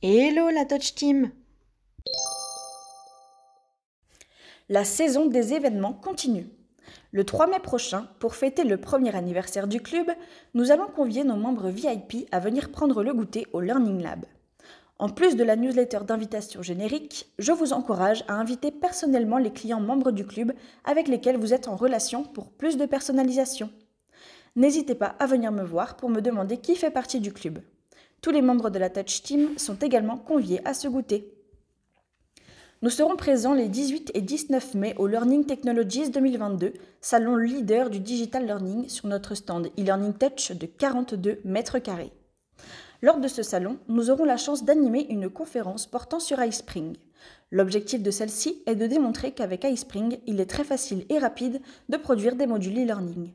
Hello la Touch Team La saison des événements continue. Le 3 mai prochain, pour fêter le premier anniversaire du club, nous allons convier nos membres VIP à venir prendre le goûter au Learning Lab. En plus de la newsletter d'invitation générique, je vous encourage à inviter personnellement les clients membres du club avec lesquels vous êtes en relation pour plus de personnalisation. N'hésitez pas à venir me voir pour me demander qui fait partie du club. Tous les membres de la Touch Team sont également conviés à ce goûter. Nous serons présents les 18 et 19 mai au Learning Technologies 2022, salon leader du digital learning sur notre stand e-learning touch de 42 mètres carrés. Lors de ce salon, nous aurons la chance d'animer une conférence portant sur iSpring. L'objectif de celle-ci est de démontrer qu'avec iSpring, il est très facile et rapide de produire des modules e-learning.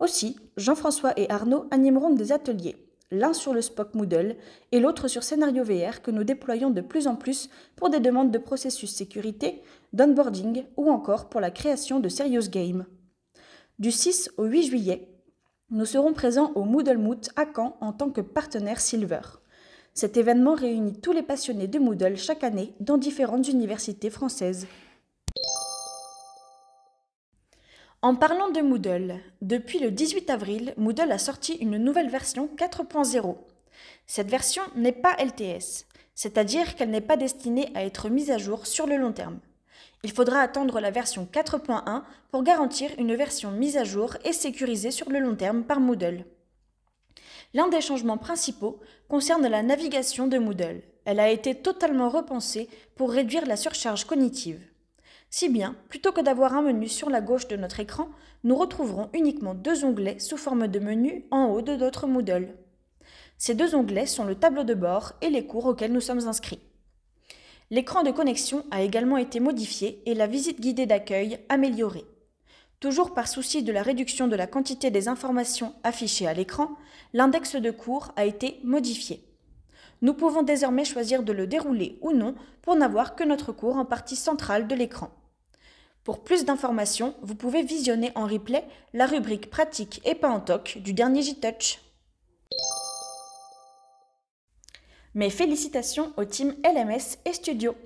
Aussi, Jean-François et Arnaud animeront des ateliers l'un sur le Spock Moodle et l'autre sur Scénario VR que nous déployons de plus en plus pour des demandes de processus sécurité, d'onboarding ou encore pour la création de Serious Game. Du 6 au 8 juillet, nous serons présents au Moodle Moot à Caen en tant que partenaire Silver. Cet événement réunit tous les passionnés de Moodle chaque année dans différentes universités françaises. En parlant de Moodle, depuis le 18 avril, Moodle a sorti une nouvelle version 4.0. Cette version n'est pas LTS, c'est-à-dire qu'elle n'est pas destinée à être mise à jour sur le long terme. Il faudra attendre la version 4.1 pour garantir une version mise à jour et sécurisée sur le long terme par Moodle. L'un des changements principaux concerne la navigation de Moodle. Elle a été totalement repensée pour réduire la surcharge cognitive. Si bien, plutôt que d'avoir un menu sur la gauche de notre écran, nous retrouverons uniquement deux onglets sous forme de menu en haut de notre Moodle. Ces deux onglets sont le tableau de bord et les cours auxquels nous sommes inscrits. L'écran de connexion a également été modifié et la visite guidée d'accueil améliorée. Toujours par souci de la réduction de la quantité des informations affichées à l'écran, l'index de cours a été modifié. Nous pouvons désormais choisir de le dérouler ou non pour n'avoir que notre cours en partie centrale de l'écran. Pour plus d'informations, vous pouvez visionner en replay la rubrique pratique et pas en toc du dernier J-Touch. Mes félicitations au team LMS et Studio.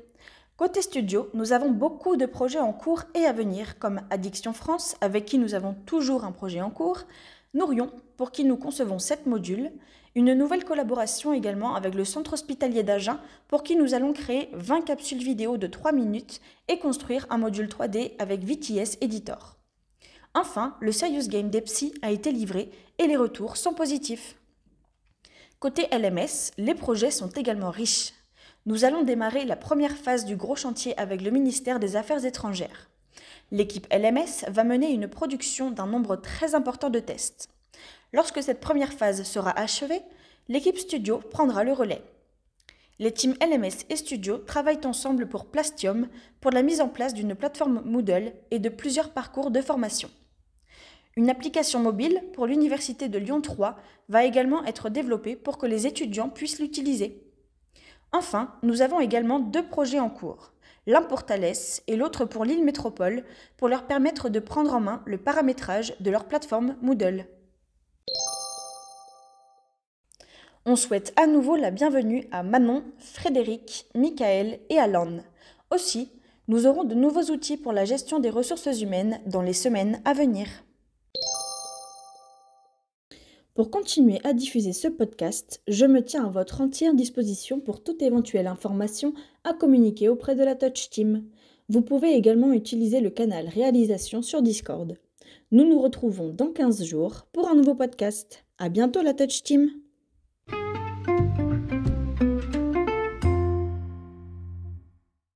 Côté studio, nous avons beaucoup de projets en cours et à venir, comme Addiction France, avec qui nous avons toujours un projet en cours, Nourion, pour qui nous concevons 7 modules, une nouvelle collaboration également avec le centre hospitalier d'Agen, pour qui nous allons créer 20 capsules vidéo de 3 minutes et construire un module 3D avec VTS Editor. Enfin, le Serious Game d'Epsi a été livré et les retours sont positifs. Côté LMS, les projets sont également riches. Nous allons démarrer la première phase du gros chantier avec le ministère des Affaires étrangères. L'équipe LMS va mener une production d'un nombre très important de tests. Lorsque cette première phase sera achevée, l'équipe studio prendra le relais. Les teams LMS et Studio travaillent ensemble pour Plastium pour la mise en place d'une plateforme Moodle et de plusieurs parcours de formation. Une application mobile pour l'Université de Lyon 3 va également être développée pour que les étudiants puissent l'utiliser. Enfin, nous avons également deux projets en cours l'un pour Thales et l'autre pour l'île Métropole, pour leur permettre de prendre en main le paramétrage de leur plateforme Moodle. On souhaite à nouveau la bienvenue à Manon, Frédéric, Michael et Alan. Aussi, nous aurons de nouveaux outils pour la gestion des ressources humaines dans les semaines à venir. Pour continuer à diffuser ce podcast, je me tiens à votre entière disposition pour toute éventuelle information à communiquer auprès de la Touch Team. Vous pouvez également utiliser le canal réalisation sur Discord. Nous nous retrouvons dans 15 jours pour un nouveau podcast. À bientôt la Touch Team!